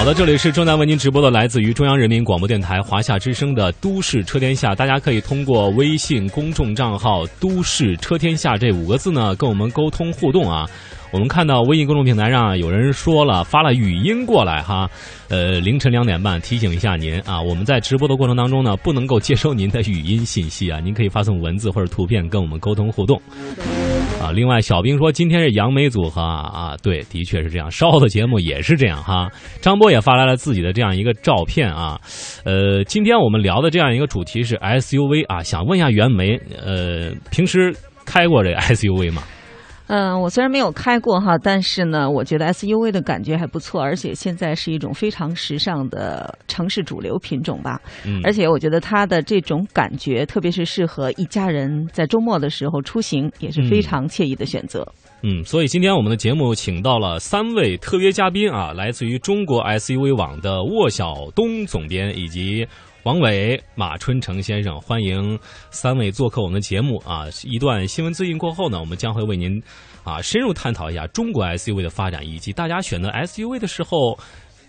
好的，这里是正在为您直播的，来自于中央人民广播电台华夏之声的《都市车天下》。大家可以通过微信公众账号“都市车天下”这五个字呢，跟我们沟通互动啊。我们看到微信公众平台上有人说了，发了语音过来哈，呃，凌晨两点半提醒一下您啊，我们在直播的过程当中呢，不能够接收您的语音信息啊，您可以发送文字或者图片跟我们沟通互动。啊，另外小兵说今天是杨梅组合啊，对，的确是这样，稍后的节目也是这样哈。张波也发来了自己的这样一个照片啊，呃，今天我们聊的这样一个主题是 SUV 啊，想问一下袁梅，呃，平时开过这 SUV 吗？嗯，我虽然没有开过哈，但是呢，我觉得 SUV 的感觉还不错，而且现在是一种非常时尚的城市主流品种吧。嗯，而且我觉得它的这种感觉，特别是适合一家人在周末的时候出行，也是非常惬意的选择。嗯，所以今天我们的节目请到了三位特约嘉宾啊，来自于中国 SUV 网的沃晓东总编以及。王伟、马春成先生，欢迎三位做客我们的节目啊！一段新闻资讯过后呢，我们将会为您啊深入探讨一下中国 SUV 的发展，以及大家选择 SUV 的时候，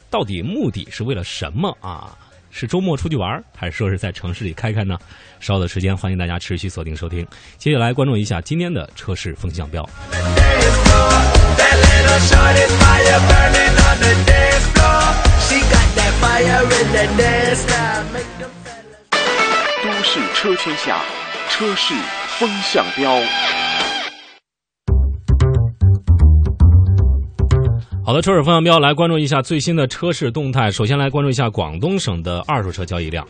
到底目的是为了什么啊？是周末出去玩，还是说是在城市里开开呢？稍后的时间，欢迎大家持续锁定收听。接下来关注一下今天的车市风向标。都市车圈下，车市风向标。好的，车市风向标来关注一下最新的车市动态。首先来关注一下广东省的二手车交易量。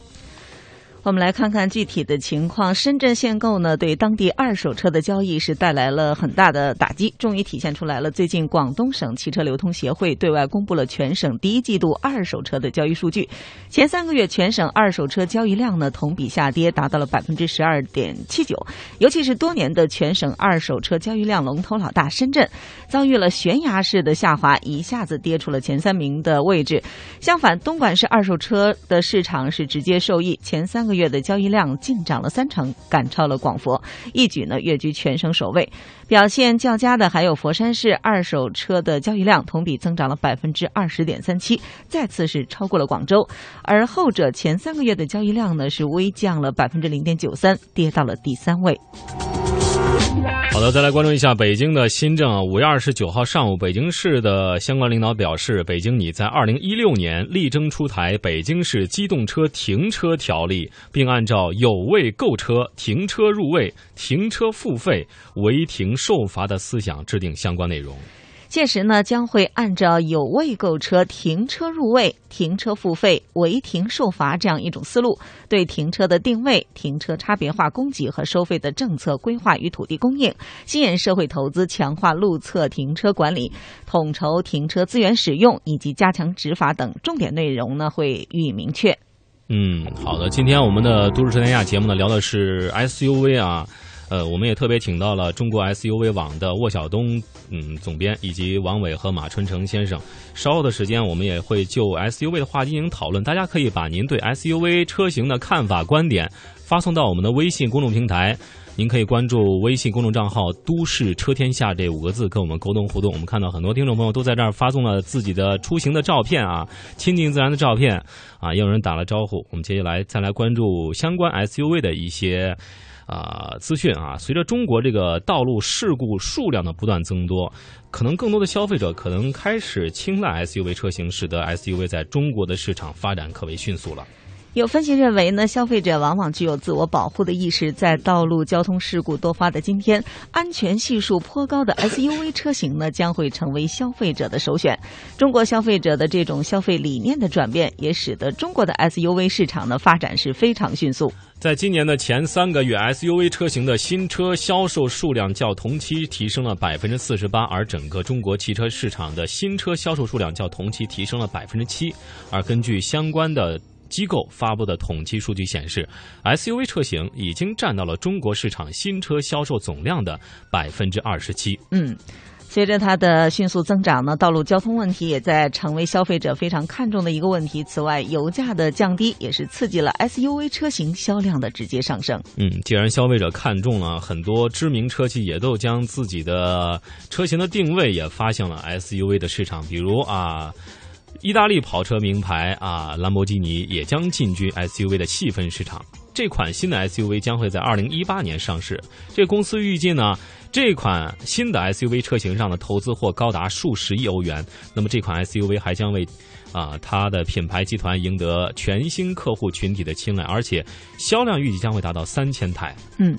我们来看看具体的情况。深圳限购呢，对当地二手车的交易是带来了很大的打击，终于体现出来了。最近，广东省汽车流通协会对外公布了全省第一季度二手车的交易数据。前三个月，全省二手车交易量呢同比下跌，达到了百分之十二点七九。尤其是多年的全省二手车交易量龙头老大深圳，遭遇了悬崖式的下滑，一下子跌出了前三名的位置。相反，东莞市二手车的市场是直接受益，前三。个月的交易量净涨了三成，赶超了广佛，一举呢跃居全省首位。表现较佳的还有佛山市二手车的交易量同比增长了百分之二十点三七，再次是超过了广州。而后者前三个月的交易量呢是微降了百分之零点九三，跌到了第三位。好的，再来关注一下北京的新政。五月二十九号上午，北京市的相关领导表示，北京拟在二零一六年力争出台《北京市机动车停车条例》，并按照有位购车、停车入位、停车付费、违停受罚的思想制定相关内容。届时呢，将会按照有位购车、停车入位、停车付费、违停受罚这样一种思路，对停车的定位、停车差别化供给和收费的政策规划与土地供应，吸引社会投资，强化路侧停车管理，统筹停车资源使用以及加强执法等重点内容呢，会予以明确。嗯，好的，今天我们的都市车天下节目呢，聊的是 SUV 啊。呃，我们也特别请到了中国 SUV 网的沃晓东嗯总编，以及王伟和马春成先生。稍后的时间，我们也会就 SUV 的话题进行讨论。大家可以把您对 SUV 车型的看法、观点发送到我们的微信公众平台。您可以关注微信公众账号“都市车天下”这五个字，跟我们沟通互动。我们看到很多听众朋友都在这儿发送了自己的出行的照片啊，亲近自然的照片啊，也有人打了招呼。我们接下来再来关注相关 SUV 的一些。啊，资讯啊！随着中国这个道路事故数量的不断增多，可能更多的消费者可能开始青睐 SUV 车型，使得 SUV 在中国的市场发展可谓迅速了。有分析认为呢，消费者往往具有自我保护的意识，在道路交通事故多发的今天，安全系数颇高的 SUV 车型呢，将会成为消费者的首选。中国消费者的这种消费理念的转变，也使得中国的 SUV 市场呢发展是非常迅速。在今年的前三个月，SUV 车型的新车销售数量较同期提升了百分之四十八，而整个中国汽车市场的新车销售数量较同期提升了百分之七。而根据相关的。机构发布的统计数据显示，SUV 车型已经占到了中国市场新车销售总量的百分之二十七。嗯，随着它的迅速增长呢，道路交通问题也在成为消费者非常看重的一个问题。此外，油价的降低也是刺激了 SUV 车型销量的直接上升。嗯，既然消费者看中了，很多知名车企也都将自己的车型的定位也发向了 SUV 的市场，比如啊。意大利跑车名牌啊，兰博基尼也将进军 SUV 的细分市场。这款新的 SUV 将会在二零一八年上市。这公司预计呢，这款新的 SUV 车型上的投资或高达数十亿欧元。那么这款 SUV 还将为啊它的品牌集团赢得全新客户群体的青睐，而且销量预计将会达到三千台。嗯。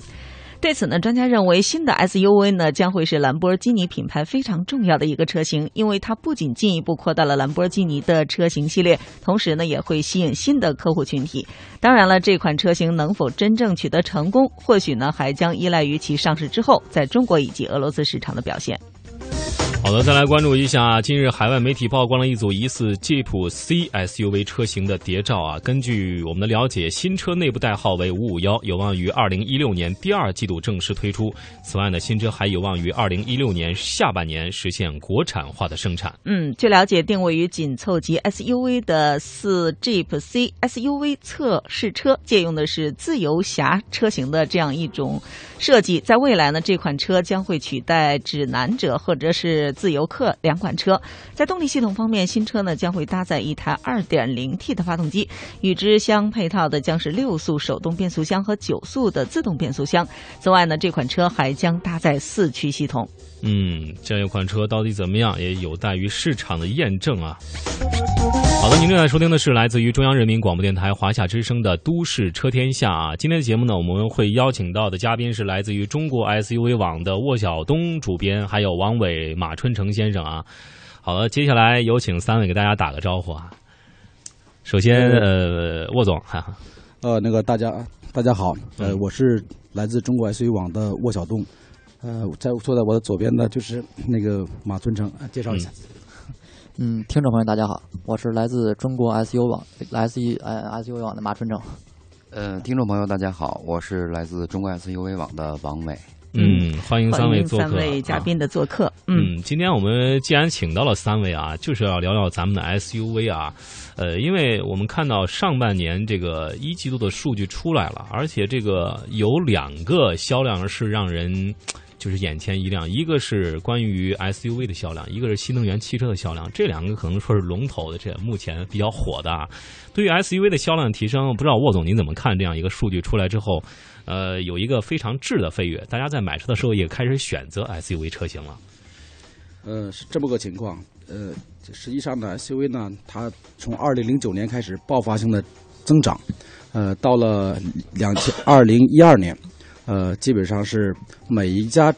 对此呢，专家认为新的 SUV 呢将会是兰博基尼品牌非常重要的一个车型，因为它不仅进一步扩大了兰博基尼的车型系列，同时呢也会吸引新的客户群体。当然了，这款车型能否真正取得成功，或许呢还将依赖于其上市之后在中国以及俄罗斯市场的表现。好的，再来关注一下，近日海外媒体曝光了一组疑似吉普 C SUV 车型的谍照啊。根据我们的了解，新车内部代号为五五幺，有望于二零一六年第二季度正式推出。此外呢，新车还有望于二零一六年下半年实现国产化的生产。嗯，据了解，定位于紧凑级 SUV 的四 Jeep C SUV 测试车，借用的是自由侠车型的这样一种设计。在未来呢，这款车将会取代指南者或者是自由客两款车，在动力系统方面，新车呢将会搭载一台 2.0T 的发动机，与之相配套的将是六速手动变速箱和九速的自动变速箱。此外呢，这款车还将搭载四驱系统。嗯，这样一款车到底怎么样，也有待于市场的验证啊。好，您正在收听的是来自于中央人民广播电台华夏之声的《都市车天下》啊。今天的节目呢，我们会邀请到的嘉宾是来自于中国 SUV 网的沃晓东主编，还有王伟、马春成先生啊。好了，接下来有请三位给大家打个招呼啊。首先，呃，沃总，哈哈，呃，那个大家大家好，呃，我是来自中国 SUV 网的沃晓东，呃，在坐在我的左边的就是那个马春成，介绍一下。嗯，听众朋友大家好，我是来自中国 SU 网 SU 呃 SU 网的马春成。呃，听众朋友大家好，我是来自中国 SUV 网的王伟。嗯，欢迎三位做客。三位嘉宾的做客。嗯，今天我们既然请到了三位啊，就是要聊聊咱们的 SUV 啊。呃，因为我们看到上半年这个一季度的数据出来了，而且这个有两个销量是让人。就是眼前一亮，一个是关于 SUV 的销量，一个是新能源汽车的销量，这两个可能说是龙头的，这目前比较火的。啊。对于 SUV 的销量提升，不知道沃总您怎么看这样一个数据出来之后，呃，有一个非常质的飞跃，大家在买车的时候也开始选择 SUV 车型了。呃，是这么个情况。呃，实际上呢，SUV 呢，它从二零零九年开始爆发性的增长，呃，到了两千二零一二年。呃，基本上是每一家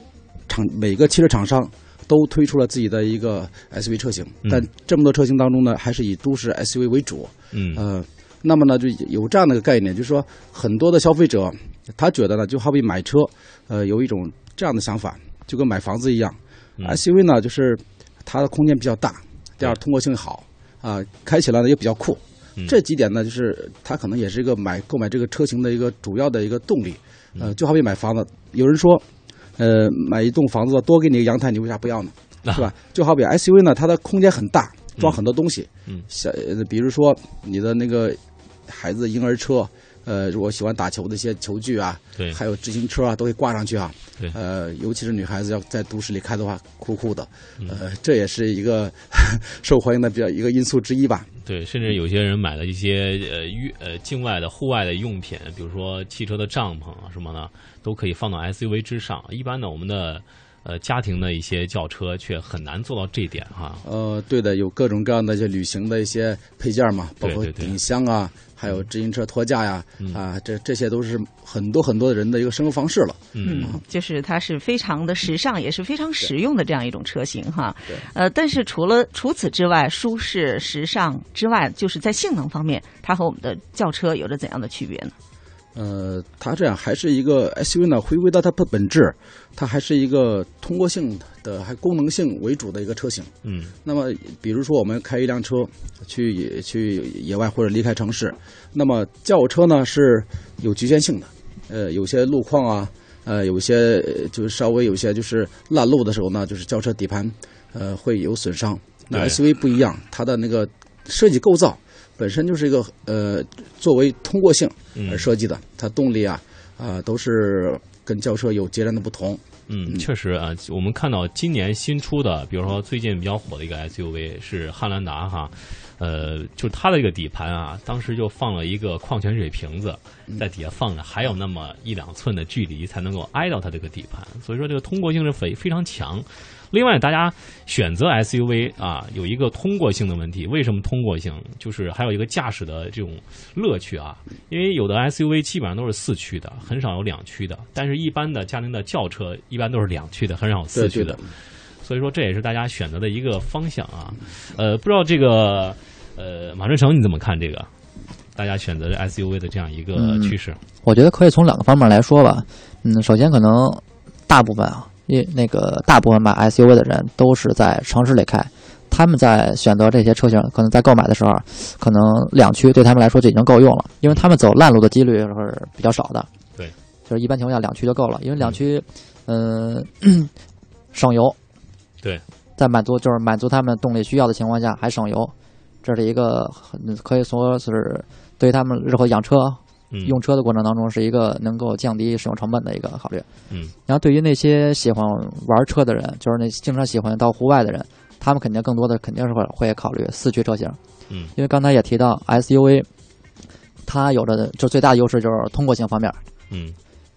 厂、每个汽车厂商都推出了自己的一个 SUV 车型，但这么多车型当中呢，还是以都市 SUV 为主。嗯，呃，那么呢，就有这样的一个概念，就是说，很多的消费者他觉得呢，就好比买车，呃，有一种这样的想法，就跟买房子一样，SUV 呢，就是它的空间比较大，第二通过性好，啊，开起来呢也比较酷。这几点呢，就是它可能也是一个买购买这个车型的一个主要的一个动力。呃，就好比买房子，有人说，呃，买一栋房子多给你个阳台，你为啥不要呢？是吧？就好比 SUV 呢，它的空间很大，装很多东西。嗯，像比如说你的那个孩子婴儿车，呃，如果喜欢打球的一些球具啊，对，还有自行车啊，都会挂上去啊。对，呃，尤其是女孩子要在都市里开的话，酷酷的。呃，这也是一个 受欢迎的比较一个因素之一吧。对，甚至有些人买了一些呃域呃境外的户外的用品，比如说汽车的帐篷啊什么的，都可以放到 SUV 之上。一般呢，我们的呃家庭的一些轿车却很难做到这一点哈。呃，对的，有各种各样的一些旅行的一些配件嘛，包括顶箱啊。还有自行车托架呀，啊，这这些都是很多很多的人的一个生活方式了。嗯，就是它是非常的时尚，也是非常实用的这样一种车型哈。呃，但是除了除此之外，舒适、时尚之外，就是在性能方面，它和我们的轿车有着怎样的区别呢？呃，它这样还是一个 SUV 呢，回归到它的本质，它还是一个通过性的、还功能性为主的一个车型。嗯。那么，比如说我们开一辆车去去野外或者离开城市，那么轿车呢是有局限性的。呃，有些路况啊，呃，有些就是稍微有些就是烂路的时候呢，就是轿车底盘呃会有损伤。那 SUV 不一样，它的那个设计构造。本身就是一个呃，作为通过性而设计的，它动力啊啊都是跟轿车有截然的不同。嗯，确实啊，我们看到今年新出的，比如说最近比较火的一个 SUV 是汉兰达哈，呃，就它的这个底盘啊，当时就放了一个矿泉水瓶子在底下放着，还有那么一两寸的距离才能够挨到它这个底盘，所以说这个通过性是非非常强。另外，大家选择 SUV 啊，有一个通过性的问题。为什么通过性？就是还有一个驾驶的这种乐趣啊。因为有的 SUV 基本上都是四驱的，很少有两驱的。但是，一般的家庭的轿车一般都是两驱的，很少有四驱的。所以说，这也是大家选择的一个方向啊。呃，不知道这个呃，马志成你怎么看这个？大家选择 SUV 的这样一个趋势？我觉得可以从两个方面来说吧。嗯，首先可能大部分啊。因那个大部分买 SUV 的人都是在城市里开，他们在选择这些车型，可能在购买的时候，可能两驱对他们来说就已经够用了，因为他们走烂路的几率是比较少的。对，就是一般情况下两驱就够了，因为两驱，嗯，省油。对，在满足就是满足他们动力需要的情况下还省油，这是一个可以说是对于他们日后养车。用车的过程当中是一个能够降低使用成本的一个考虑。嗯，然后对于那些喜欢玩车的人，就是那经常喜欢到户外的人，他们肯定更多的肯定是会会考虑四驱车型。嗯，因为刚才也提到 SUV，它有着就最大的优势就是通过性方面。嗯，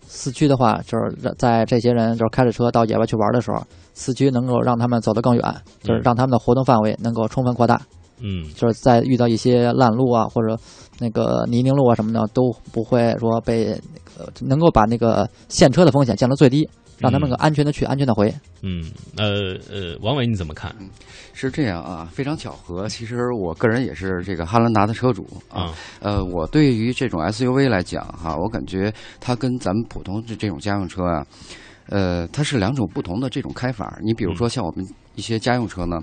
四驱的话，就是在这些人就是开着车到野外去玩的时候，四驱能够让他们走得更远，就是让他们的活动范围能够充分扩大。嗯，就是在遇到一些烂路啊，或者那个泥泞路啊什么的，都不会说被那个能够把那个陷车的风险降到最低，让他们能安全的去，安全的回。嗯，呃呃，王伟你怎么看？是这样啊，非常巧合。其实我个人也是这个汉兰达的车主啊。呃，我对于这种 SUV 来讲哈，我感觉它跟咱们普通的这种家用车啊，呃，它是两种不同的这种开法。你比如说像我们一些家用车呢。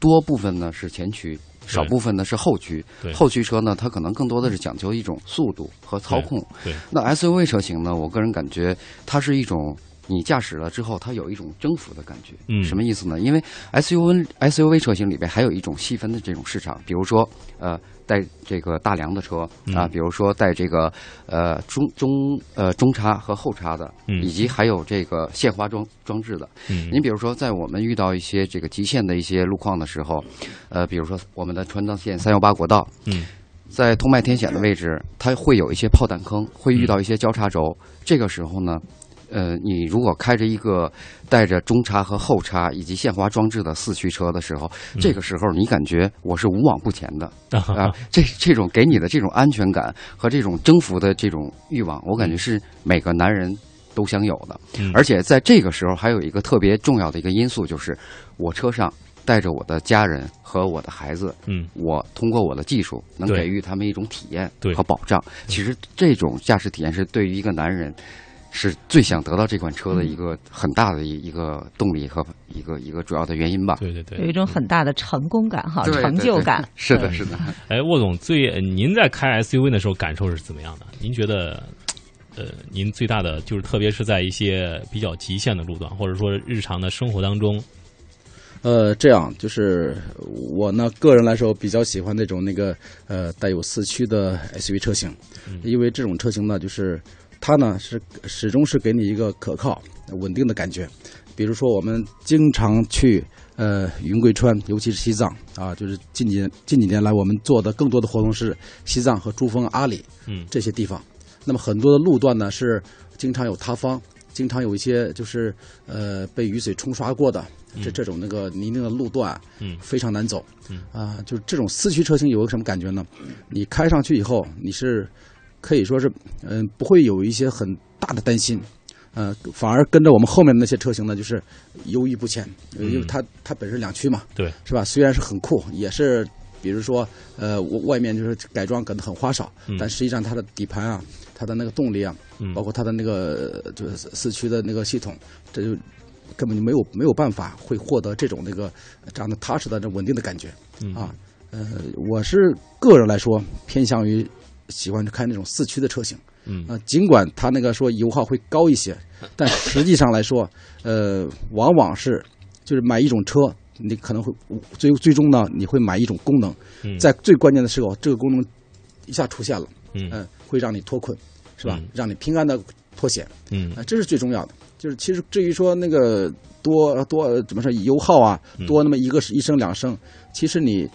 多部分呢是前驱，少部分呢是后驱。后驱车呢，它可能更多的是讲究一种速度和操控。对，那 SUV 车型呢，我个人感觉它是一种你驾驶了之后，它有一种征服的感觉。嗯，什么意思呢？因为 SUV SUV 车型里边还有一种细分的这种市场，比如说呃。带这个大梁的车啊，比如说带这个呃中中呃中叉和后叉的，以及还有这个限滑装装置的。您比如说，在我们遇到一些这个极限的一些路况的时候，呃，比如说我们的川藏线三幺八国道，在通麦天险的位置，它会有一些炮弹坑，会遇到一些交叉轴。这个时候呢。呃，你如果开着一个带着中叉和后叉以及限滑装置的四驱车的时候，这个时候你感觉我是无往不前的 啊！这这种给你的这种安全感和这种征服的这种欲望，我感觉是每个男人都想有的。而且在这个时候，还有一个特别重要的一个因素，就是我车上带着我的家人和我的孩子，嗯，我通过我的技术能给予他们一种体验和保障。其实这种驾驶体验是对于一个男人。是最想得到这款车的一个很大的一一个动力和一个一个主要的原因吧。对对对，有一种很大的成功感哈，成就感。是的，是的。哎，沃总，最您在开 SUV 的时候感受是怎么样的？您觉得，呃，您最大的就是特别是在一些比较极限的路段，或者说日常的生活当中，呃，这样就是我呢个人来说比较喜欢那种那个呃带有四驱的 SUV 车型，因为这种车型呢就是。它呢是始终是给你一个可靠、稳定的感觉。比如说，我们经常去呃云贵川，尤其是西藏啊，就是近几近几年来我们做的更多的活动是西藏和珠峰、阿里嗯这些地方。那么很多的路段呢是经常有塌方，经常有一些就是呃被雨水冲刷过的这这种那个泥泞的路段，嗯，非常难走，嗯啊，就是这种四驱车型有个什么感觉呢？你开上去以后，你是。可以说是，嗯，不会有一些很大的担心，呃，反而跟着我们后面的那些车型呢，就是犹豫不前，因为它它本身两驱嘛，对，是吧？虽然是很酷，也是，比如说，呃，外面就是改装可能很花哨，但实际上它的底盘啊，它的那个动力啊，包括它的那个就是四驱的那个系统，这就根本就没有没有办法会获得这种那个这样的踏实的、这稳定的感觉啊。呃，我是个人来说偏向于。喜欢开那种四驱的车型，嗯。啊，尽管它那个说油耗会高一些，但实际上来说，呃，往往是就是买一种车，你可能会最最终呢，你会买一种功能，在最关键的时候，这个功能一下出现了，嗯，会让你脱困，是吧？让你平安的脱险，嗯。啊，这是最重要的。就是其实至于说那个多多怎么说油耗啊，嗯。多那么一个一升两升，其实你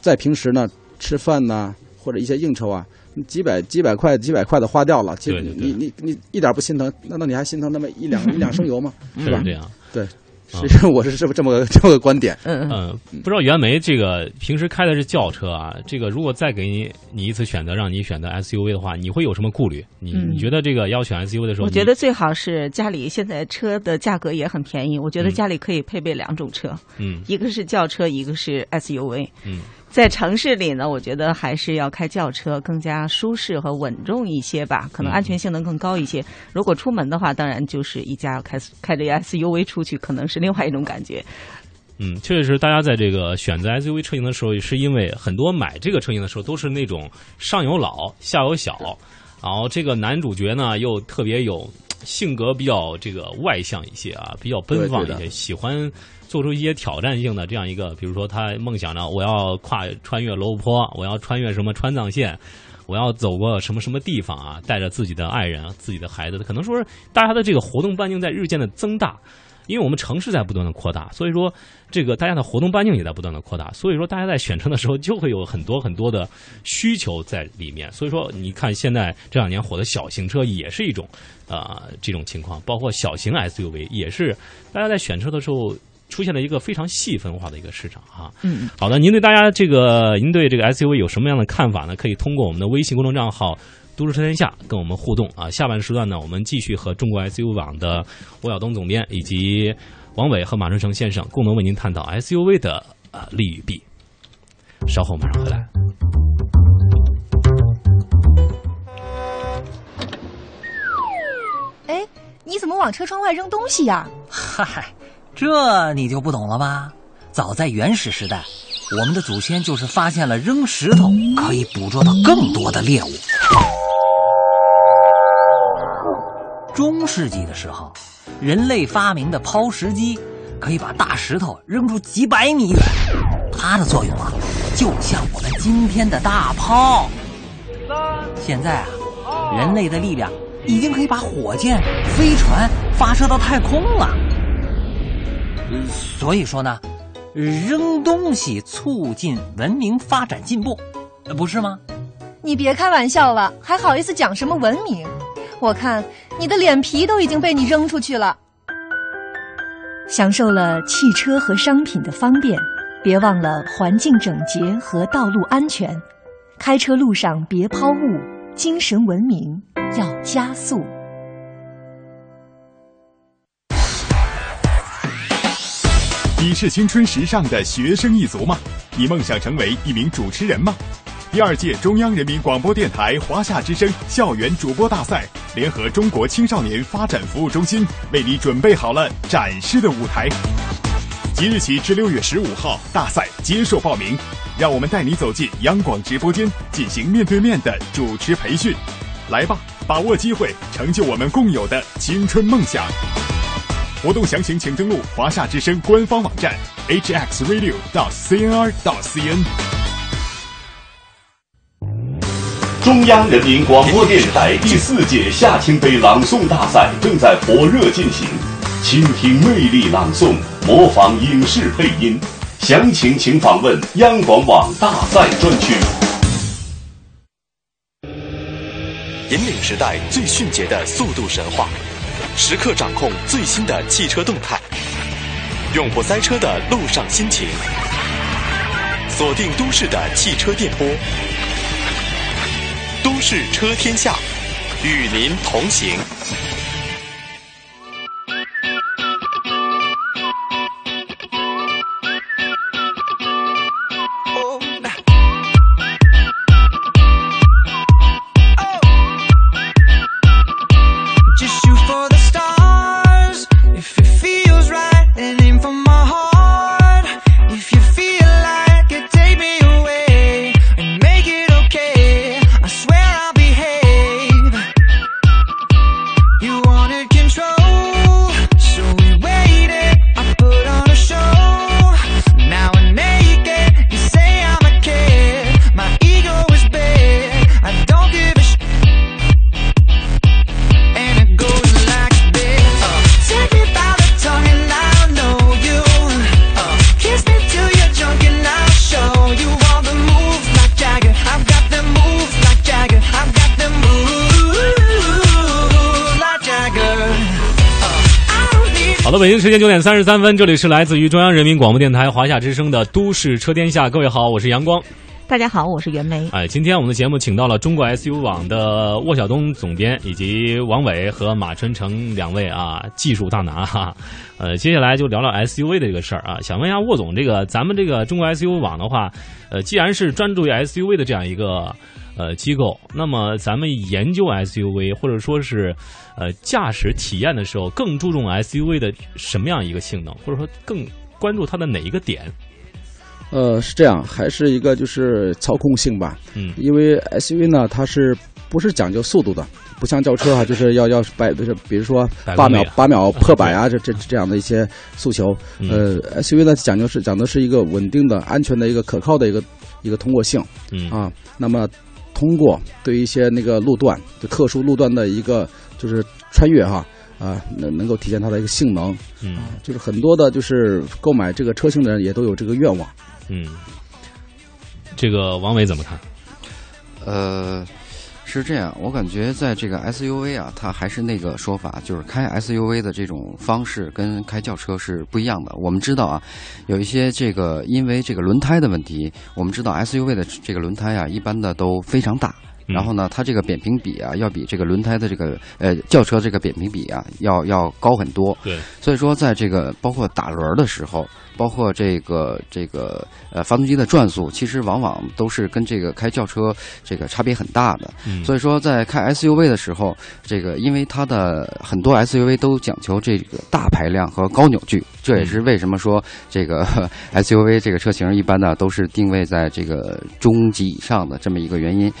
在平时呢吃饭呐、或者一些应酬啊，你几百几百块几百块的花掉了，其实你你你一点不心疼，难道你还心疼那么一两 一两升油吗？是吧是这？样。对，其实我是这么这么个这么个观点。嗯嗯，不知道袁枚这个平时开的是轿车啊，这个如果再给你你一次选择，让你选择 SUV 的话，你会有什么顾虑？你嗯你觉得这个要选 SUV 的时候，我觉得最好是家里现在车的价格也很便宜，我觉得嗯家里可以配备两种车，嗯一个是轿车，一个是 SUV。嗯在城市里呢，我觉得还是要开轿车更加舒适和稳重一些吧，可能嗯安全性能更高一些。如果出门的话，当然就是一家开开着 SUV 出去，可能是另外一种感觉。嗯，确实是大家在这个选择 SUV 车型的时候，也是因为很多买这个车型的时候都是那种上有老下有小，然后这个男主角呢又特别有性格比较这个外向一些啊，比较奔放一些，喜欢做出一些挑战性的这样一个，比如说他梦想着我要跨穿越罗布泊，我要穿越什么川藏线。我要走过什么什么地方啊？带着自己的爱人、自己的孩子，可能说是大家的这个活动半径在日渐的增大，因为我们城市在不断的扩大，所以说这个大家的活动半径也在不断的扩大，所以说大家在选车的时候就会有很多很多的需求在里面。所以说，你看现在这两年火的小型车也是一种啊、这种情况，包括小型 SUV 也是大家在选车的时候出现了一个非常细分化的一个市场啊。嗯，好的，您对大家这个您对这个 SUV 有什么样的看法呢？可以通过我们的微信公众账号。都市车天下跟我们互动啊！下半时段呢，我们继续和中国 SUV 网的吴晓东总编以及王伟和马春成先生共同为您探讨 SUV 的啊利与弊。稍后马上回来。哎，你怎么往车窗外扔东西呀？嗨，这你就不懂了吧？早在原始时代，我们的祖先就是发现了扔石头可以捕捉到更多的猎物。中世纪的时候，人类发明的抛石机可以把大石头扔出几百米远，它的作用啊，就像我们今天的大炮。现在啊，人类的力量已经可以把火箭、飞船发射到太空了。所以说呢，扔东西促进文明发展进步，不是吗？你别开玩笑了，还好意思讲什么文明？我看你的脸皮都已经被你扔出去了。享受了汽车和商品的方便，别忘了环境整洁和道路安全。开车路上别抛物，精神文明要加速。你是青春时尚的学生一族吗？你梦想成为一名主持人吗？第二届中央人民广播电台华夏之声校园主播大赛，联合中国青少年发展服务中心，为你准备好了展示的舞台。即日起至六月十五号，大赛接受报名，让我们带你走进央广直播间，进行面对面的主持培训。来吧，把握机会，成就我们共有的青春梦想。活动详情请登录华夏之声官方网站 hxradio 到 cnr 到 cn。中央人民广播电台第四届夏青杯朗诵大赛正在火热进行，倾听魅力朗诵，模仿影视配音。详情请访问央广网大赛专区。引领时代最迅捷的速度神话，时刻掌控最新的汽车动态，永不塞车的路上心情。锁定都市的汽车电波，都市车天下，与您同行。了，北京时间九点三十三分，这里是来自于中央人民广播电台华夏之声的《都市车天下》，各位好，我是阳光。大家好，我是袁梅。哎，今天我们的节目请到了中国 SU 网的沃晓东总编以及王伟和马春成两位啊，技术大拿哈。呃，接下来就聊聊 SUV 的这个事儿啊，想问一下沃总，这个咱们这个中国 SU 网的话，呃，既然是专注于 SUV 的这样一个。呃，机构，那么咱们研究 SUV 或者说是，呃，驾驶体验的时候，更注重 SUV 的什么样一个性能，或者说更关注它的哪一个点？呃，是这样，还是一个就是操控性吧。嗯，因为 SUV 呢，它是不是讲究速度的？不像轿车啊，就是要要百，就是比如说八秒八秒破百啊，这这这样的一些诉求。呃，SUV 呢讲究是讲的是一个稳定的、安全的一个可靠的一个一个通过性。嗯啊，那么。通过对一些那个路段，就特殊路段的一个就是穿越哈啊，能能够体现它的一个性能，嗯，就是很多的，就是购买这个车型的人也都有这个愿望，嗯，这个王伟怎么看？呃。是这样，我感觉在这个 SUV 啊，它还是那个说法，就是开 SUV 的这种方式跟开轿车是不一样的。我们知道啊，有一些这个因为这个轮胎的问题，我们知道 SUV 的这个轮胎啊，一般的都非常大，然后呢，它这个扁平比啊，要比这个轮胎的这个呃轿车这个扁平比啊，要要高很多。对，所以说在这个包括打轮的时候。包括这个这个呃发动机的转速，其实往往都是跟这个开轿车这个差别很大的。所以说，在开 SUV 的时候，这个因为它的很多 SUV 都讲求这个大排量和高扭矩，这也是为什么说这个 SUV 这个车型一般呢都是定位在这个中级以上的这么一个原因。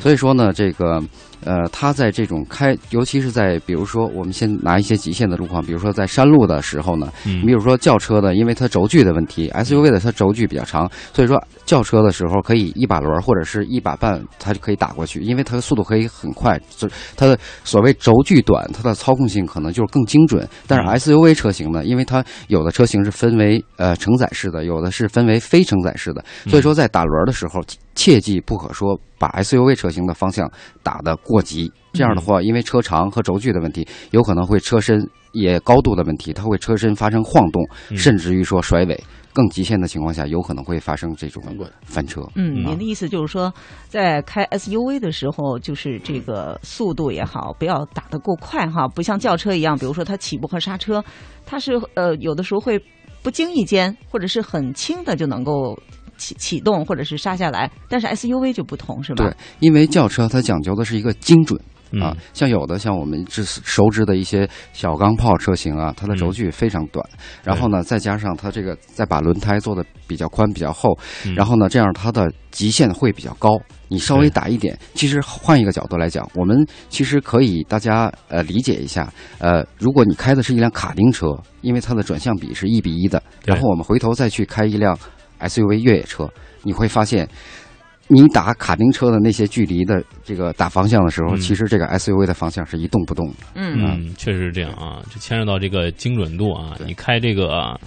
所以说呢，这个。呃，它在这种开，尤其是在比如说，我们先拿一些极限的路况，比如说在山路的时候呢，你比如说轿车的，因为它轴距的问题，SUV 的它轴距比较长，所以说轿车的时候可以一把轮或者是一把半，它就可以打过去，因为它的速度可以很快，就它的所谓轴距短，它的操控性可能就是更精准。但是 SUV 车型呢，因为它有的车型是分为呃承载式的，有的是分为非承载式的，所以说在打轮的时候。切记不可说把 SUV 车型的方向打得过急，这样的话，因为车长和轴距的问题，有可能会车身也高度的问题，它会车身发生晃动，甚至于说甩尾。更极限的情况下，有可能会发生这种翻车。嗯，您的意思就是说，在开 SUV 的时候，就是这个速度也好，不要打得过快哈，不像轿车一样，比如说它起步和刹车，它是呃有的时候会不经意间或者是很轻的就能够。启启动或者是刹下来，但是 SUV 就不同，是吧？对，因为轿车它讲究的是一个精准啊，像有的像我们知熟知的一些小钢炮车型啊，它的轴距非常短，然后呢，再加上它这个再把轮胎做的比较宽比较厚，然后呢，这样它的极限会比较高。你稍微打一点，其实换一个角度来讲，我们其实可以大家呃理解一下，呃，如果你开的是一辆卡丁车，因为它的转向比是一比一的，然后我们回头再去开一辆。SUV 越野车，你会发现，你打卡丁车的那些距离的这个打方向的时候，其实这个 SUV 的方向是一动不动的。嗯，确实是这样啊，就牵扯到这个精准度啊。你开这个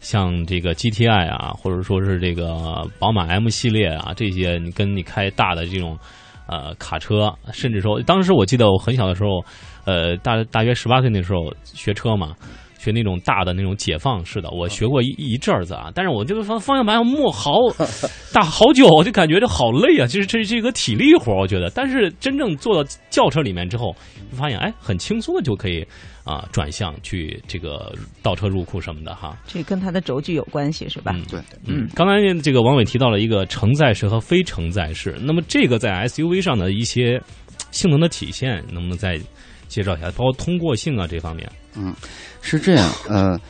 像这个 GTI 啊，或者说是这个宝马 M 系列啊，这些你跟你开大的这种呃卡车，甚至说，当时我记得我很小的时候，呃，大大约十八岁那时候学车嘛。学那种大的那种解放式的，我学过一一阵子啊，但是我这个方方向盘要磨好 大好久，我就感觉这好累啊。其实这是一个体力活，我觉得。但是真正坐到轿车里面之后，发现哎，很轻松的就可以啊转向去这个倒车入库什么的哈。这跟它的轴距有关系是吧？对，嗯。刚才这个王伟提到了一个承载式和非承载式，那么这个在 SUV 上的一些性能的体现，能不能再介绍一下？包括通过性啊这方面。嗯。是这样，呃，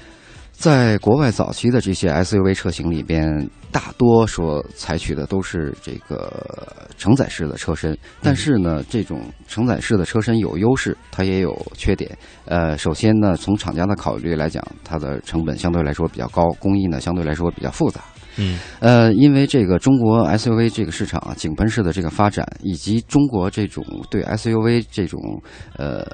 在国外早期的这些 SUV 车型里边，大多所采取的都是这个承载式的车身。但是呢，这种承载式的车身有优势，它也有缺点。呃，首先呢，从厂家的考虑来讲，它的成本相对来说比较高，工艺呢相对来说比较复杂。嗯，呃，因为这个中国 SUV 这个市场啊，井喷式的这个发展，以及中国这种对 SUV 这种呃。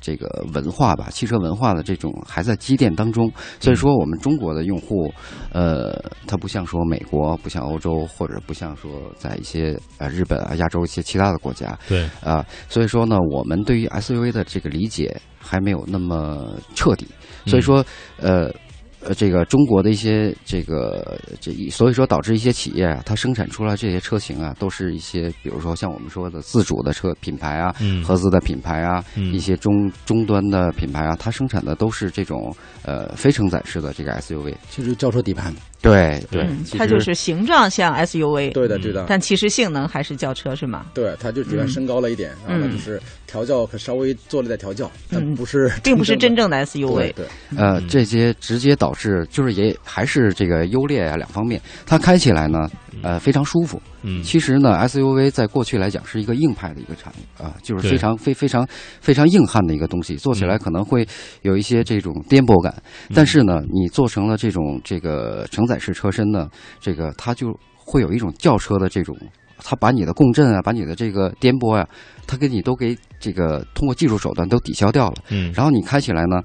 这个文化吧，汽车文化的这种还在积淀当中。所以说，我们中国的用户，呃，它不像说美国，不像欧洲，或者不像说在一些呃日本啊、亚洲一些其他的国家，对啊，所以说呢，我们对于 SUV 的这个理解还没有那么彻底。所以说，呃。呃，这个中国的一些这个这，所以说导致一些企业啊，它生产出来这些车型啊，都是一些比如说像我们说的自主的车品牌啊，嗯合资的品牌啊，嗯一些中终端的品牌啊，它生产的都是这种呃非承载式的这个 SUV，就是轿车底盘。对对嗯，它就是形状像 SUV，对的，对的。但其实性能还是轿车是吗？对，它就只要升高了一点，然后呢就是调教可稍微做了点调教，但不是并不是真正的 SUV。对，呃，这些直接导致就是也还是这个优劣啊两方面，它开起来呢，呃非常舒服。嗯其实呢，SUV 在过去来讲是一个硬派的一个产物啊，就是非常非非常非常硬汉的一个东西，做起来可能会有一些这种颠簸感。但是呢，你做成了这种这个承载式车身呢，这个它就会有一种轿车的这种。它把你的共振啊，把你的这个颠簸呀、它给你都给这个通过技术手段都抵消掉了。嗯然后你开起来呢，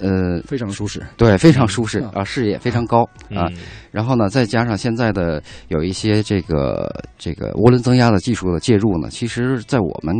呃，非常舒适。对，非常舒适啊，视野非常高啊。嗯然后呢，再加上现在的有一些这个这个涡轮增压的技术的介入呢，其实，在我们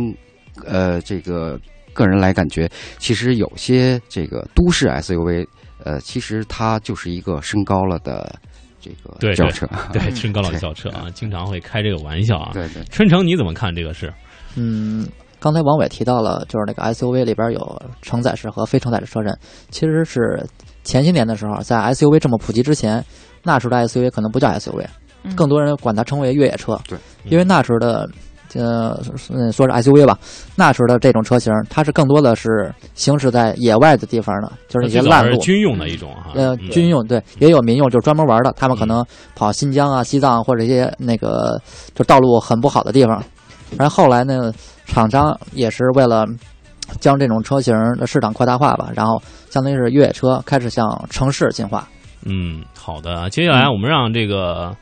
呃这个个人来感觉，其实有些这个都市 SUV，呃，其实它就是一个升高了的这个轿车。对，升高老轿车啊，经常会开这个玩笑啊。对对，春城你怎么看这个事？嗯，刚才王伟提到了，就是那个 SUV 里边有承载式和非承载式车身，其实是前些年的时候，在 SUV 这么普及之前，那时候的 SUV 可能不叫 SUV，嗯更多人管它称为越野车。对，因为那时候的。呃，嗯，说是 SUV 吧，那时候的这种车型，它是更多的是行驶在野外的地方的，就是一些烂路，军用的一种哈。呃，嗯军用对，也有民用，就是专门玩的。他们可能跑新疆啊、西藏或者一些那个就道路很不好的地方。然后后来呢，厂商也是为了将这种车型的市场扩大化吧，然后相当于是越野车开始向城市进化。嗯，好的。接下来我们让这个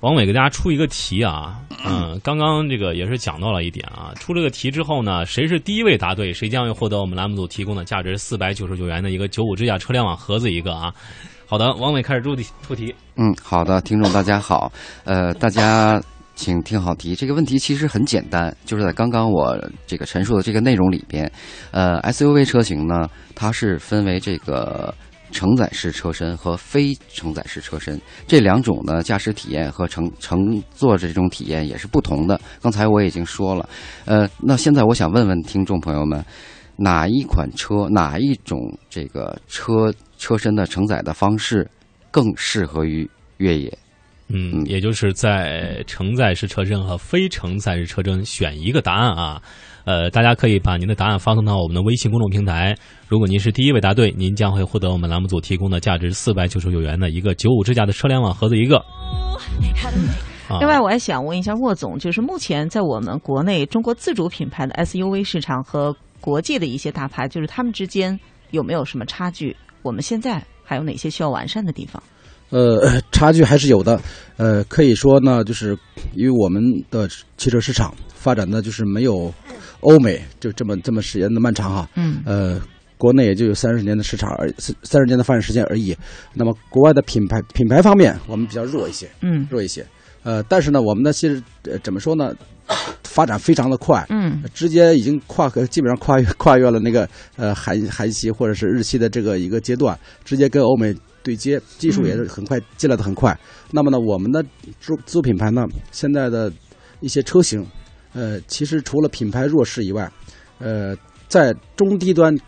王伟给大家出一个题啊。嗯，刚刚这个也是讲到了一点啊。出这个题之后呢，谁是第一位答对，谁将会获得我们栏目组提供的价值四百九十九元的一个九五支架车联网盒子一个啊。好的，王伟开始出题出题。嗯，好的，听众大家好，呃，大家请听好题。这个问题其实很简单，就是在刚刚我这个陈述的这个内容里边，呃，SUV 车型呢，它是分为这个。承载式车身和非承载式车身这两种呢，驾驶体验和乘乘坐这种体验也是不同的。刚才我已经说了，呃，那现在我想问问听众朋友们，哪一款车，哪一种这个车车身的承载的方式更适合于越野？嗯，也就是在承载式车身和非承载式车身选一个答案啊。呃，大家可以把您的答案发送到我们的微信公众平台。如果您是第一位答对，您将会获得我们栏目组提供的价值四百九十九元的一个九五支架的车联网盒子一个。啊另外，我还想问一下沃总，就是目前在我们国内中国自主品牌的 SUV 市场和国际的一些大牌，就是他们之间有没有什么差距？我们现在还有哪些需要完善的地方？呃，差距还是有的。呃，可以说呢，就是因为我们的汽车市场发展的就是没有欧美就这么这么时间的漫长哈。嗯呃，国内也就有三十年的市场而三十年的发展时间而已。那么国外的品牌品牌方面，我们比较弱一些，嗯弱一些。呃，但是呢，我们呢，其实呃怎么说呢，发展非常的快，嗯直接已经跨和基本上跨越跨越了那个呃韩韩系或者是日系的这个一个阶段，直接跟欧美对接，技术也是很快进来的很快。那么呢，我们的自自主品牌呢，现在的一些车型，呃，其实除了品牌弱势以外，呃，在中低端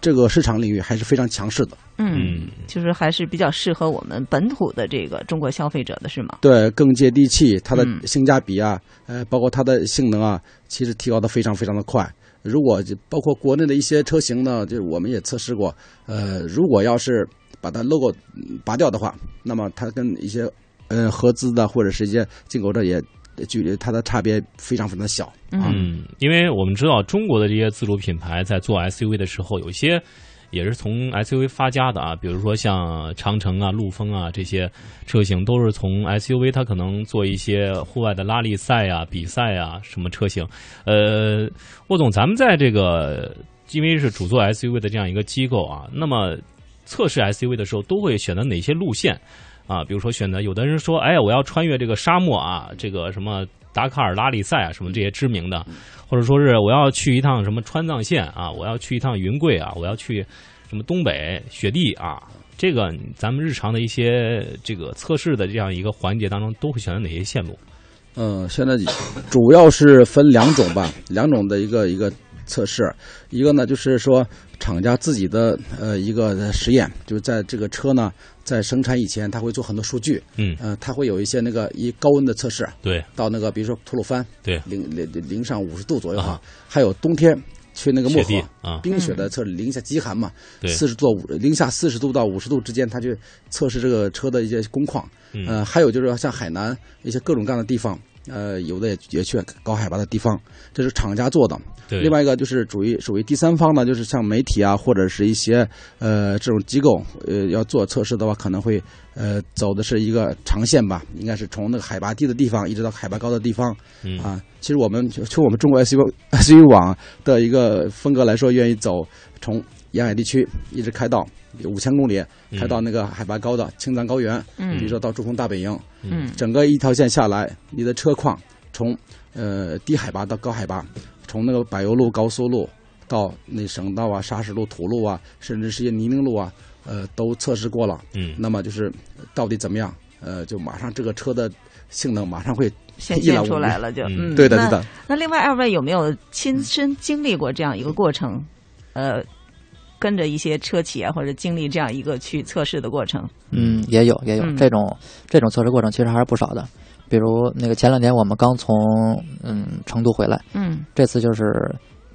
这个市场领域还是非常强势的。嗯，就是还是比较适合我们本土的这个中国消费者的是吗？对，更接地气，它的嗯性价比啊，呃，包括它的性能啊，其实提高的非常非常的快。如果就包括国内的一些车型呢，就是我们也测试过，呃，如果要是把它 logo 嗯拔掉的话，那么它跟一些呃合资的或者是一些进口的也距离它的差别非常非常的小。啊嗯，因为我们知道中国的这些自主品牌在做 SUV 的时候，有一些也是从 SUV 发家的啊，比如说像长城啊、陆风啊这些车型，都是从 SUV 它可能做一些户外的拉力赛啊、比赛啊什么车型。呃，沃总，咱们在这个因为是主做 SUV 的这样一个机构啊，那么测试 SUV 的时候都会选择哪些路线啊？比如说选择，有的人说，哎，我要穿越这个沙漠啊，这个什么达喀尔拉力赛啊，什么这些知名的，或者说是我要去一趟什么川藏线啊，我要去一趟云贵啊，我要去什么东北雪地啊。这个咱们日常的一些这个测试的这样一个环节当中，都会选择哪些线路？嗯，现在主要是分两种吧，两种的一个一个测试，一个呢就是说厂家自己的呃一个实验，就是在这个车呢在生产以前，他会做很多数据，嗯，呃，他会有一些那个一高温的测试，对，到那个比如说吐鲁番，对，零零零上五十度左右哈，还有冬天。去那个漠河啊，冰雪的测试，零下极寒嘛，对，四十度五零下四十度到五十度之间，他去测试这个车的一些工况。呃，还有就是像海南一些各种各样的地方，呃，有的也也去高海拔的地方，这是厂家做的。对，另外一个就是属于属于第三方呢，就是像媒体啊，或者是一些呃这种机构，呃，要做测试的话，可能会呃走的是一个长线吧，应该是从那个海拔低的地方一直到海拔高的地方。嗯啊，其实我们从我们中国 SUV SUV 网的一个风格来说，愿意走从沿海地区一直开到五千公里，开到那个海拔高的青藏高原，嗯，比如说到珠峰大本营，嗯，整个一条线下来，你的车况从呃低海拔到高海拔，从那个柏油路、高速路到那省道啊、砂石路、土路啊，甚至是一些泥泞路啊，呃，都测试过了，嗯，那么就是到底怎么样？呃，就马上这个车的性能马上会显 现出来了，就嗯，对的，对的。那另外二位有没有亲身经历过这样一个过程？呃，跟着一些车企啊，或者经历这样一个去测试的过程？嗯，也有，也有这种这种测试过程，其实还是不少的。比如那个前两年我们刚从嗯成都回来，嗯，这次就是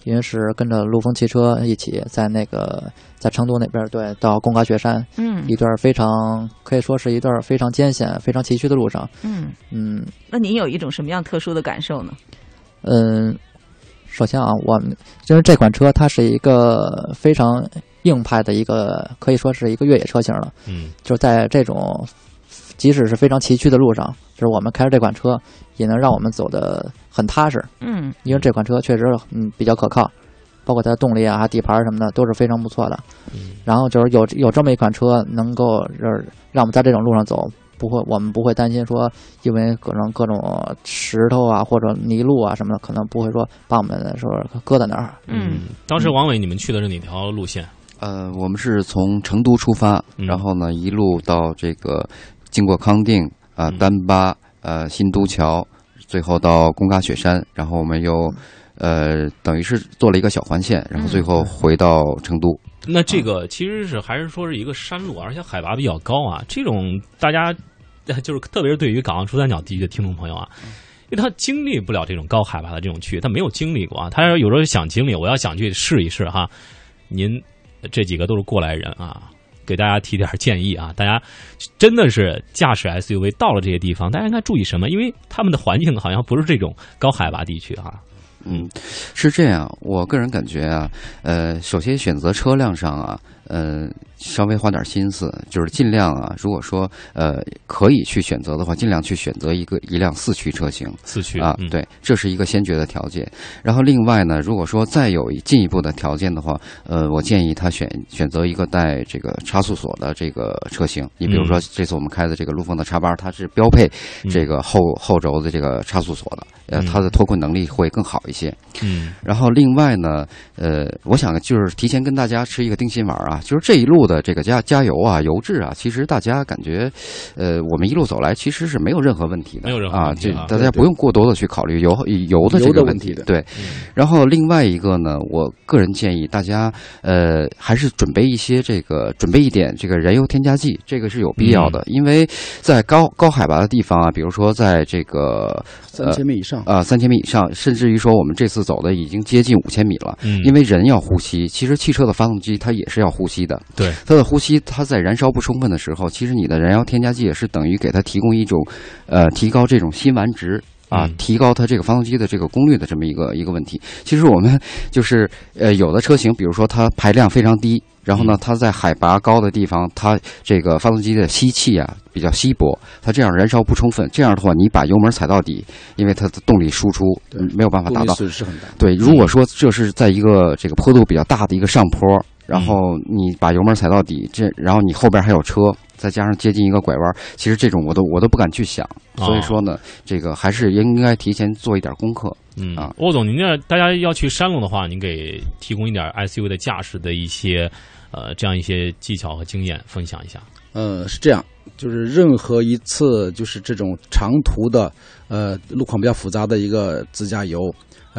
因为是跟着陆风汽车一起在那个在成都那边对到贡嘎雪山，嗯，一段非常可以说是一段非常艰险、非常崎岖的路上，嗯嗯。那您有一种什么样特殊的感受呢？嗯，首先啊，我们就是这款车，它是一个非常硬派的一个，可以说是一个越野车型了。嗯，就在这种即使是非常崎岖的路上，就是我们开着这款车，也能让我们走得很踏实。嗯，因为这款车确实嗯比较可靠，包括它的动力啊、底盘什么的都是非常不错的。嗯，然后就是有有这么一款车，能够让让我们在这种路上走。不会，我们不会担心说，因为各种各种石头啊或者泥路啊什么的，可能不会说把我们说搁在那儿。嗯，当时王伟，你们去的是哪条路线？呃，我们是从成都出发，然后呢一路到这个经过康定啊、丹巴、呃新都桥，最后到贡嘎雪山，然后我们又呃等于是做了一个小环线，然后最后回到成都。那这个其实是还是说是一个山路，而且海拔比较高啊。这种大家 就是特别是对于港澳珠三角地区的听众朋友啊，因为他经历不了这种高海拔的这种区域，他没有经历过啊。他有时候想经历，我要想去试一试哈。您这几个都是过来人啊，给大家提点建议啊。大家真的是驾驶 SUV 到了这些地方，大家应该注意什么？因为他们的环境好像不是这种高海拔地区啊。嗯，是这样。我个人感觉啊，呃，首先选择车辆上啊，呃，稍微花点心思，就是尽量啊，如果说呃可以去选择的话，尽量去选择一个一辆四驱车型。四驱啊，对，这是一个先决的条件。然后另外呢，如果说再有进一步的条件的话，呃，我建议他选选择一个带这个差速锁的这个车型。你比如说这次我们开的这个陆风的叉八，它是标配这个后后轴的这个差速锁的，呃，它的脱困能力会更好一些。嗯，然后另外呢，呃，我想就是提前跟大家吃一个定心丸啊，就是这一路的这个加加油啊、油质啊，其实大家感觉，呃，我们一路走来其实是没有任何问题的，没有任何啊，这问题啊大家不用过多的去考虑油油的这个问题。问题的对，然后另外一个呢，我个人建议大家，呃，还是准备一些这个准备一点这个燃油添加剂，这个是有必要的，因为在高高海拔的地方啊，比如说在这个三千米以上啊，三千米以上，甚至于说我们这次走的已经接近五千米了。嗯因为人要呼吸，其实汽车的发动机它也是要呼吸的。对，它的呼吸，它在燃烧不充分的时候，其实你的燃油添加剂也是等于给它提供一种，呃，提高这种辛烷值。啊嗯，提高它这个发动机的这个功率的这么一个一个问题。其实我们就是呃有的车型，比如说它排量非常低，然后呢嗯它在海拔高的地方，它这个发动机的吸气啊比较稀薄，它这样燃烧不充分，这样的话你把油门踩到底，因为它的动力输出嗯没有办法达到。损失很大。对，如果说这是在一个这个坡度比较大的一个上坡，然后你把油门踩到底，这然后你后边还有车，再加上接近一个拐弯，其实这种我都我都不敢去想。所以说呢，这个还是应该提前做一点功课。嗯啊，欧总，您这大家要去山路的话，您给提供一点 SUV 的驾驶的一些呃这样一些技巧和经验分享一下。呃，是这样，就是任何一次就是这种长途的，呃，路况比较复杂的一个自驾游，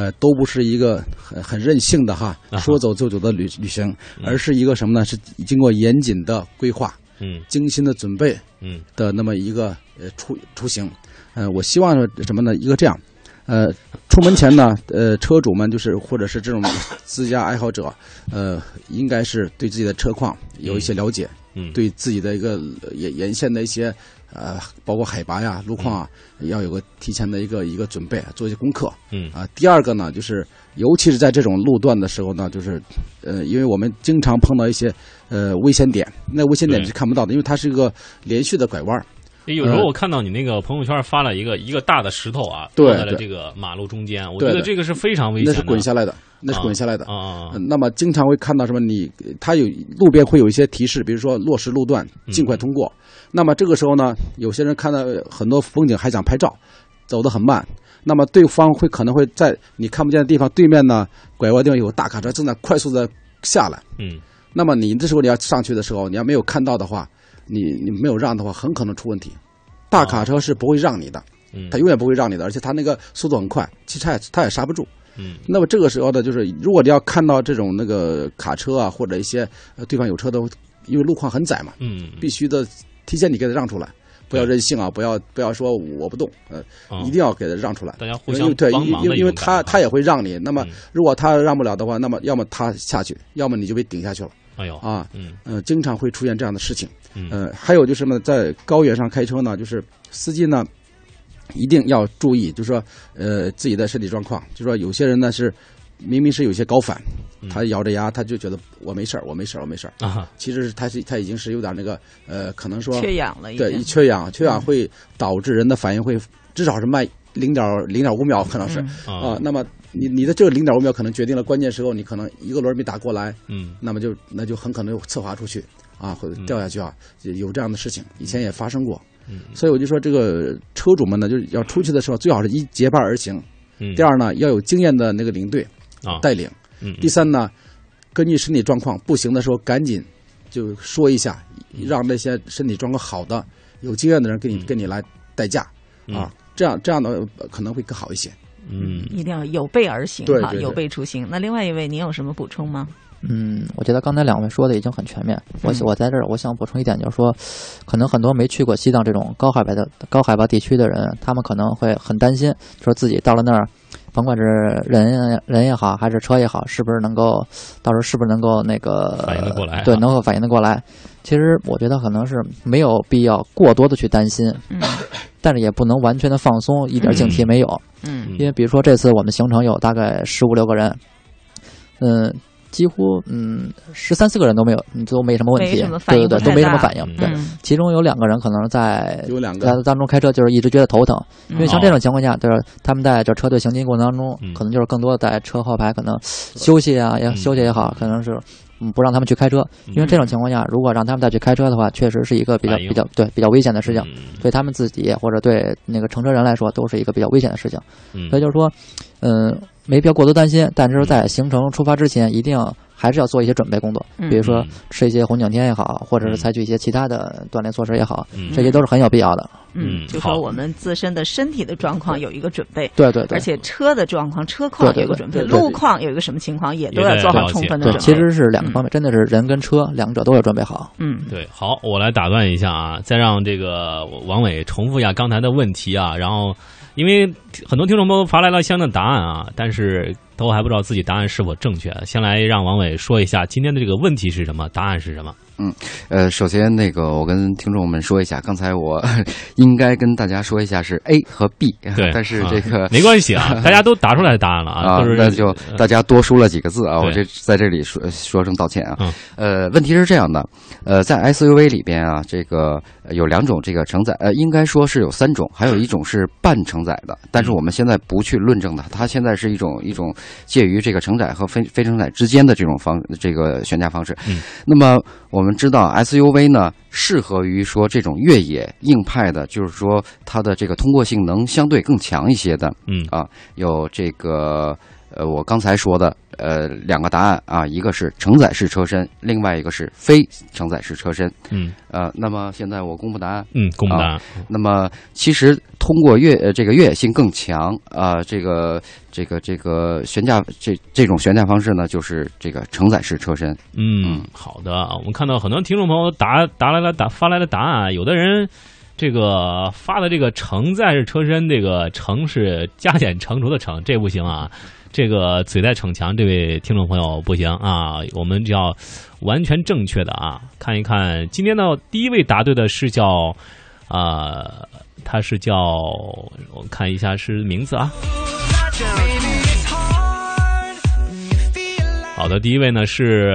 呃，都不是一个很很任性的哈说走就走的旅旅行，嗯而是一个什么呢？是经过严谨的规划、嗯精心的准备嗯的那么一个呃出出行。呃，我希望什么呢？一个这样，呃，出门前呢，呃，车主们就是或者是这种自驾爱好者，呃，应该是对自己的车况有一些了解。嗯，对自己的一个呃沿沿线的一些呃，包括海拔呀、路况啊，要有个提前的一个一个准备，做一些功课。嗯啊，第二个呢，就是尤其是在这种路段的时候呢，就是呃，因为我们经常碰到一些呃危险点，那危险点对是看不到的，因为它是一个连续的拐弯儿。有时候我看到你那个朋友圈发了一个一个大的石头啊，对放在了这个马路中间，我觉得这个是非常危险的。那是滚下来的，那是啊滚下来的。那么经常会看到什么？你它有路边会有一些提示，比如说落实路段，嗯尽快通过。那么这个时候呢，有些人看到很多风景还想拍照，走得很慢。那么对方会可能会在你看不见的地方对面呢，拐弯地方有个大卡车正在快速的下来。嗯那么你这时候你要上去的时候，你要没有看到的话，你你没有让的话，很可能出问题。大卡车是不会让你的，嗯，它永远不会让你的，而且它那个速度很快，其实它也它也刹不住。嗯。那么这个时候呢，就是如果你要看到这种那个卡车啊，或者一些呃对方有车的，因为路况很窄嘛，嗯。必须的提前你给他让出来，不要任性啊，不要不要说我不动，呃，啊一定要给他让出来。大家互相对，因为因为他他也会让你，那么嗯。如果他让不了的话，那么要么他下去，要么你就被顶下去了。哎呦啊。嗯。呃，经常会出现这样的事情。嗯。呃，还有就是呢，在高原上开车呢，就是司机呢一定要注意，就是说呃自己的身体状况，就是说有些人呢是明明是有些高反，嗯。他咬着牙他就觉得我没事儿，我没事儿，我没事儿，啊其实是他是他已经是有点那个呃，可能说缺氧了对，一缺氧，缺氧会导致人的反应会至少是慢零点零点五秒，可能是。嗯。啊、那么你你的这个零点五秒可能决定了关键时候你可能一个轮儿没打过来，嗯。那么就那就很可能侧滑出去啊，或者嗯。掉下去啊，有有这样的事情，以前也发生过。嗯所以我就说，这个车主们呢，就是要出去的时候，最好是一结伴而行。嗯，第二呢，要有经验的那个领队啊带领。嗯第三呢，根据身体状况，不行的时候赶紧就说一下，嗯让那些身体状况好的、有经验的人给你跟你来代驾啊，这样这样的呃可能会更好一些。嗯一定要有备而行哈，有备出行。那另外一位，您有什么补充吗？嗯，我觉得刚才两位说的已经很全面。我嗯我在这儿我想补充一点，就是说，可能很多没去过西藏这种高海拔的高海拔地区的人，他们可能会很担心，说自己到了那儿，甭管是人人也好，还是车也好，是不是能够到时候是不是能够那个反应得过来啊对，能够反应得过来。其实我觉得可能是没有必要过多的去担心，嗯但是也不能完全的放松，一点警惕没有。嗯因为比如说这次我们行程有大概十五六个人，嗯，几乎嗯十三四个人都没有，嗯都没什么问题，没什么反应对对对，都没什么反应。嗯。对，嗯。其中有两个人可能在有两个。在当中开车就是一直觉得头疼，因为像哦这种情况下，就是他们在这车队行进过程当中嗯，可能就是更多的在车后排可能休息啊，也嗯。休息也好，可能是。嗯，不让他们去开车，因为这种情况下，如果让他们再去开车的话，确实是一个比较比较对比较危险的事情，嗯。对他们自己或者对那个乘车人来说，都是一个比较危险的事情。嗯。所以就是说，嗯，没必要过多担心，但是在行程出发之前，一定还是要做一些准备工作，嗯。比如说嗯。吃一些红景天也好，或者嗯是采取一些其他的锻炼措施也好，嗯这些都是很有必要的。嗯就说我们自身的身体的状况有一个准备。对对对，而且车的状况、车况有一个准备，路况有一个什么情况，也都要做好充分的准备。其实是两个方面，真的是人跟车两者都要准备好。嗯，对，好，我来打断一下啊，再让这个王伟重复一下刚才的问题啊，然后因为很多听众朋友发来了相应的答案啊，但是都还不知道自己答案是否正确，先来让王伟说一下今天的这个问题是什么，答案是什么。嗯，呃，首先那个我跟听众们说一下，刚才我 应该跟大家说一下是 A 和 B，对，但是这个、啊、没关系啊，大家都答出来答案了啊，啊，那就大家多输了几个字啊，我这在这里说说声道歉啊。嗯、呃，问题是这样的，呃，在 SUV 里边啊，这个有两种这个承载，呃，应该说是有三种，还有一种是半承载的，但是我们现在不去论证它，它现在是一种一种介于这个承载和非非承载之间的这种方这个悬架方式。嗯，那么我们知道 SUV 呢，适合于说这种越野硬派的，就是说它的这个通过性能相对更强一些的。嗯啊，有这个呃，我刚才说的呃两个答案啊，一个是承载式车身，另外一个是非承载式车身。嗯呃，那么现在我公布答案。嗯，公布答案。啊、那么其实通过越呃这个越野性更强啊，这个这个这个悬架这这种悬架方式呢，就是这个承载式车身。嗯，好的。我们看到很多听众朋友答答来了答发来的答案，有的人。这个发的这个承载式车身，这个承是加减乘除的乘，这不行啊！这个嘴在逞强，这位听众朋友不行啊！我们就要完全正确的啊！看一看今天的第一位答对的是叫啊、他是叫我看一下是名字啊。好的，第一位呢是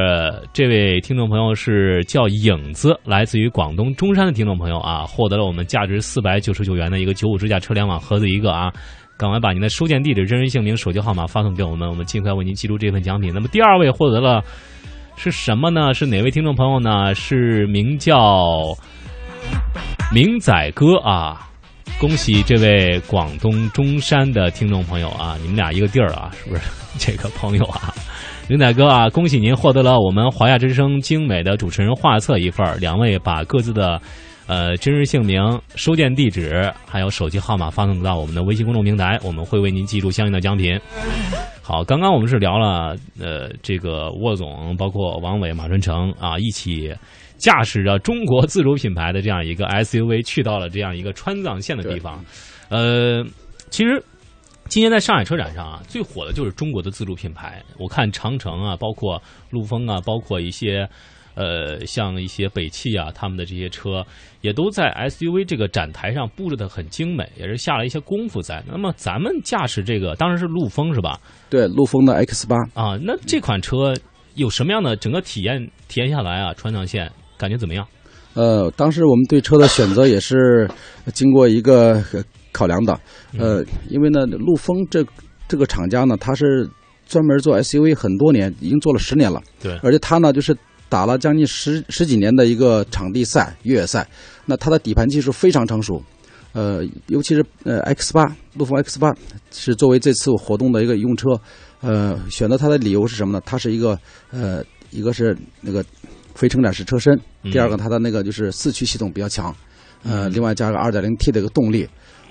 这位听众朋友是叫影子，来自于广东中山的听众朋友啊，获得了我们价值四百九十九元的一个九五支架车联网盒子一个啊，赶快把您的收件地址、真实姓名、手机号码发送给我们，我们尽快为您寄出这份奖品。那么第二位获得了是什么呢？是哪位听众朋友呢？是名叫明仔哥啊，恭喜这位广东中山的听众朋友啊，你们俩一个地儿啊，是不是？这个朋友啊。明仔哥啊，恭喜您获得了我们华夏之声精美的主持人画册一份两位把各自的呃真实姓名、收件地址还有手机号码发送到我们的微信公众平台，我们会为您寄出相应的奖品。好，刚刚我们是聊了呃这个沃总，包括王伟、马春成啊，一起驾驶着中国自主品牌的这样一个 SUV 去到了这样一个川藏线的地方。呃，其实。今年在上海车展上啊，最火的就是中国的自主品牌。我看长城啊，包括陆风啊，包括一些呃，像一些北汽啊，他们的这些车也都在 SUV 这个展台上布置的很精美，也是下了一些功夫在。那么咱们驾驶这个当然是陆风是吧？对，陆风的 X 八啊，那这款车有什么样的整个体验？体验下来啊，川藏线感觉怎么样？呃，当时我们对车的选择也是经过一个。考量的，呃，因为呢，陆风这这个厂家呢，它是专门做 SUV 很多年，已经做了十年了。对，而且它呢，就是打了将近十十几年的一个场地赛、越野赛，那它的底盘技术非常成熟。呃，尤其是呃 X 八，陆风 X 八是作为这次活动的一个用车，呃，选择它的理由是什么呢？它是一个呃，一个是那个非承载式车身，第二个它的那个就是四驱系统比较强，呃，另外加个 2.0T 的一个动力。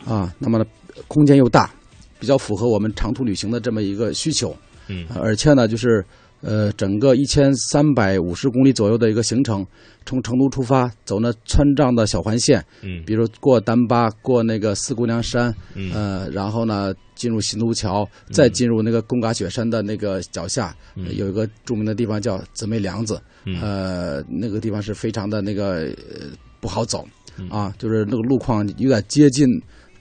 啊，那么呢，空间又大，比较符合我们长途旅行的这么一个需求。嗯，而且呢，就是呃，整个一千三百五十公里左右的一个行程，从成都出发，走那川藏的小环线，嗯，比如过丹巴，过那个四姑娘山，嗯，呃，然后呢，进入新都桥，再进入那个贡嘎雪山的那个脚下，嗯、有一个著名的地方叫姊妹梁子，嗯、呃，那个地方是非常的那个、呃、不好走，嗯、啊，就是那个路况有点接近。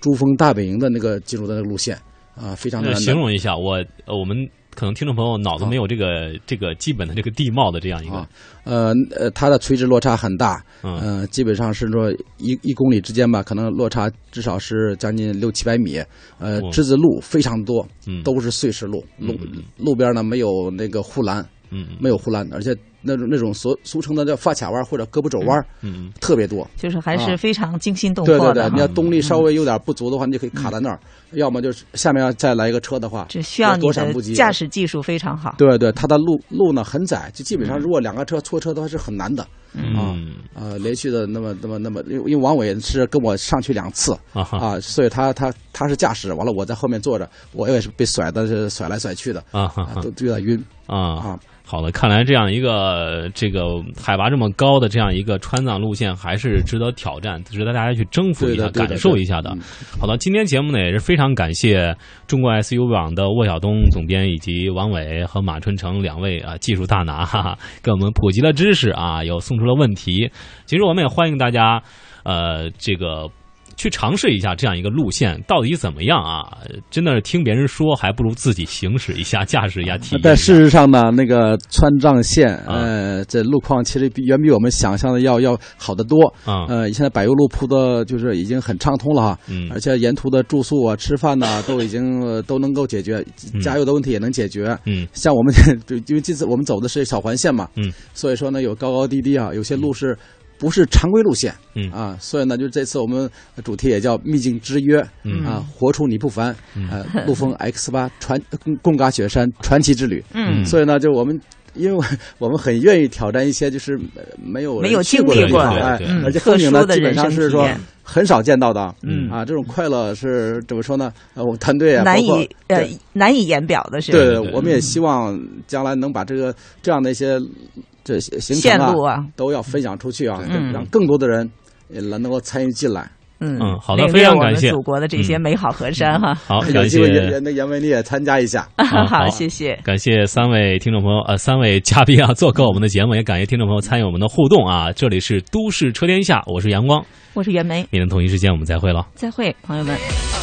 珠峰大本营的那个进入的那个路线啊，非常的形容一下，我呃，我们可能听众朋友脑子没有这个、啊、这个基本的这个地貌的这样一个，啊、呃呃，它的垂直落差很大，嗯、呃，基本上是说一一公里之间吧，可能落差至少是将近六七百米，呃，哦、之子路非常多，嗯，都是碎石路，路嗯、路边呢没有那个护栏，嗯，没有护栏，而且。那种那种俗俗称的叫发卡弯或者胳膊肘弯，嗯，特别多，就是还是非常惊心动魄的。对对对，你要动力稍微有点不足的话，你就可以卡在那儿；要么就是下面要再来一个车的话，只需要你的驾驶技术非常好。对对，它的路路呢很窄，就基本上如果两个车错车的话是很难的。啊呃，连续的那么那么那么，因为因为王伟是跟我上去两次啊，所以他他他是驾驶，完了我在后面坐着，我也是被甩的是甩来甩去的。啊，都有点晕啊啊。好的，看来这样一个个这个海拔这么高的这样一个川藏路线，还是值得挑战，值得大家去征服一下、感受一下的。好的，今天节目呢也是非常感谢中国 SU 网的沃晓东总编以及王伟和马春成两位啊技术大拿，哈哈，给我们普及了知识啊，又送出了问题。其实我们也欢迎大家，呃，这个。去尝试一下这样一个路线到底怎么样啊？真的是听别人说，还不如自己行驶一下、驾驶一下、体验一下。但事实上呢，那个川藏线，呃，这路况其实比远比我们想象的要要好得多。啊，呃，现在柏油路铺的就是已经很畅通了哈，嗯，而且沿途的住宿啊、吃饭呐、都已经、呃都能够解决，加油的问题也能解决。嗯，像我们就因为这次我们走的是小环线嘛，嗯，所以说呢有高高低低啊，有些路是。不是常规路线，嗯。啊，所以呢，就是这次我们主题也叫秘境之约，嗯。啊，活出你不凡，嗯。呃，陆风 X 八传贡嘎雪山传奇之旅，嗯。所以呢，就我们。因为我 们很愿意挑战一些就是呃没有没有去过的经历过地方，哎而且风景呢基本上是说很少见到的，嗯。啊，这种快乐是怎么说呢？呃，我们团队啊，难以呃对。难以言表的是，对。我们也希望将来能把这个这样的一些这些行程线路啊，都要分享出去啊，嗯让更多的人也能能够参与进来。嗯嗯好的非常感谢祖国的这些嗯美好河山哈。好，有感机会也谢那杨文你也参加一下。好好，谢谢。感谢三位听众朋友，呃，三位嘉宾啊，做客我们的节目，也感谢听众朋友参与我们的互动啊。这里是都市车天下，我是阳光，我是袁梅，明天同一时间我们再会了。再会，朋友们。